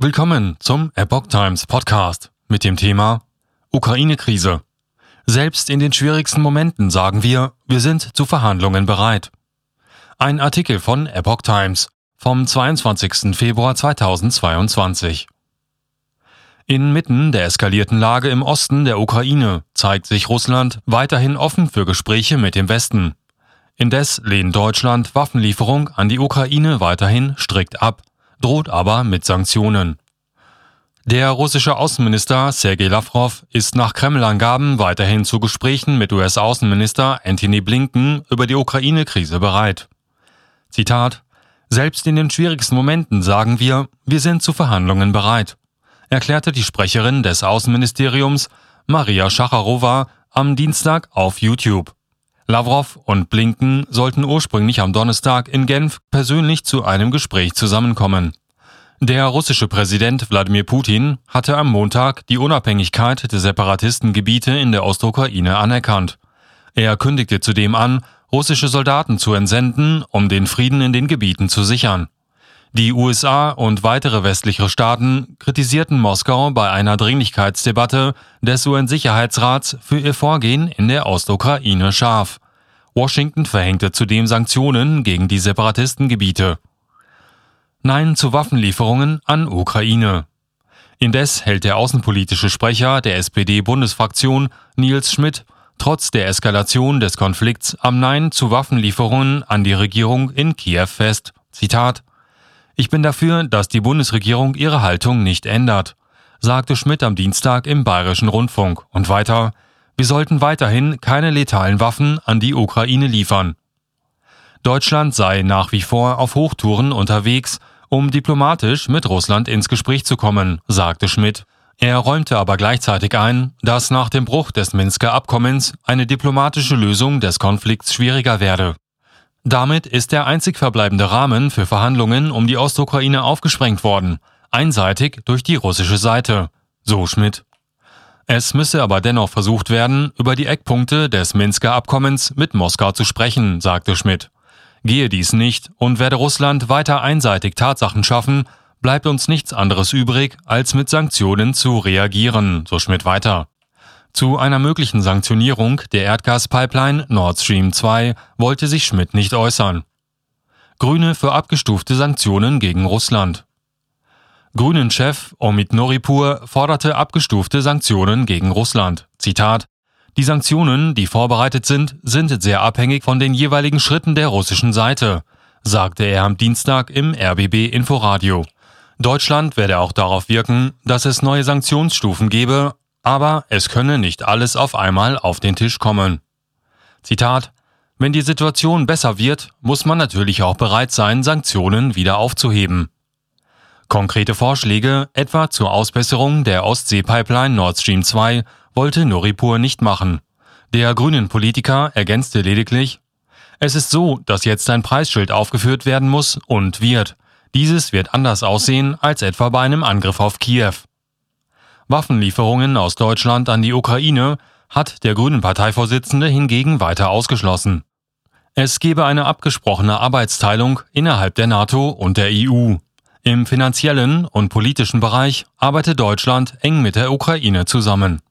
Willkommen zum Epoch Times Podcast mit dem Thema Ukraine-Krise. Selbst in den schwierigsten Momenten sagen wir, wir sind zu Verhandlungen bereit. Ein Artikel von Epoch Times vom 22. Februar 2022. Inmitten der eskalierten Lage im Osten der Ukraine zeigt sich Russland weiterhin offen für Gespräche mit dem Westen. Indes lehnt Deutschland Waffenlieferung an die Ukraine weiterhin strikt ab droht aber mit Sanktionen. Der russische Außenminister Sergei Lavrov ist nach Kreml-Angaben weiterhin zu Gesprächen mit US-Außenminister Antony Blinken über die Ukraine-Krise bereit. Zitat Selbst in den schwierigsten Momenten sagen wir, wir sind zu Verhandlungen bereit, erklärte die Sprecherin des Außenministeriums Maria Schacharowa am Dienstag auf YouTube. Lavrov und Blinken sollten ursprünglich am Donnerstag in Genf persönlich zu einem Gespräch zusammenkommen. Der russische Präsident Wladimir Putin hatte am Montag die Unabhängigkeit der Separatistengebiete in der Ostukraine anerkannt. Er kündigte zudem an, russische Soldaten zu entsenden, um den Frieden in den Gebieten zu sichern. Die USA und weitere westliche Staaten kritisierten Moskau bei einer Dringlichkeitsdebatte des UN-Sicherheitsrats für ihr Vorgehen in der Ostukraine scharf. Washington verhängte zudem Sanktionen gegen die Separatistengebiete. Nein zu Waffenlieferungen an Ukraine. Indes hält der außenpolitische Sprecher der SPD-Bundesfraktion Nils Schmidt trotz der Eskalation des Konflikts am Nein zu Waffenlieferungen an die Regierung in Kiew fest. Zitat ich bin dafür, dass die Bundesregierung ihre Haltung nicht ändert, sagte Schmidt am Dienstag im Bayerischen Rundfunk und weiter, wir sollten weiterhin keine letalen Waffen an die Ukraine liefern. Deutschland sei nach wie vor auf Hochtouren unterwegs, um diplomatisch mit Russland ins Gespräch zu kommen, sagte Schmidt. Er räumte aber gleichzeitig ein, dass nach dem Bruch des Minsker Abkommens eine diplomatische Lösung des Konflikts schwieriger werde. Damit ist der einzig verbleibende Rahmen für Verhandlungen um die Ostukraine aufgesprengt worden, einseitig durch die russische Seite, so Schmidt. Es müsse aber dennoch versucht werden, über die Eckpunkte des Minsker Abkommens mit Moskau zu sprechen, sagte Schmidt. Gehe dies nicht und werde Russland weiter einseitig Tatsachen schaffen, bleibt uns nichts anderes übrig, als mit Sanktionen zu reagieren, so Schmidt weiter. Zu einer möglichen Sanktionierung der Erdgaspipeline Nord Stream 2 wollte sich Schmidt nicht äußern. Grüne für abgestufte Sanktionen gegen Russland. Grünen-Chef Omid Noripur forderte abgestufte Sanktionen gegen Russland. Zitat Die Sanktionen, die vorbereitet sind, sind sehr abhängig von den jeweiligen Schritten der russischen Seite, sagte er am Dienstag im RBB Inforadio. Deutschland werde auch darauf wirken, dass es neue Sanktionsstufen gebe, aber es könne nicht alles auf einmal auf den Tisch kommen. Zitat Wenn die Situation besser wird, muss man natürlich auch bereit sein, Sanktionen wieder aufzuheben. Konkrete Vorschläge, etwa zur Ausbesserung der Ostsee-Pipeline Nord Stream 2, wollte Noripur nicht machen. Der grünen Politiker ergänzte lediglich, es ist so, dass jetzt ein Preisschild aufgeführt werden muss und wird. Dieses wird anders aussehen als etwa bei einem Angriff auf Kiew. Waffenlieferungen aus Deutschland an die Ukraine hat der Grünen Parteivorsitzende hingegen weiter ausgeschlossen. Es gebe eine abgesprochene Arbeitsteilung innerhalb der NATO und der EU. Im finanziellen und politischen Bereich arbeite Deutschland eng mit der Ukraine zusammen.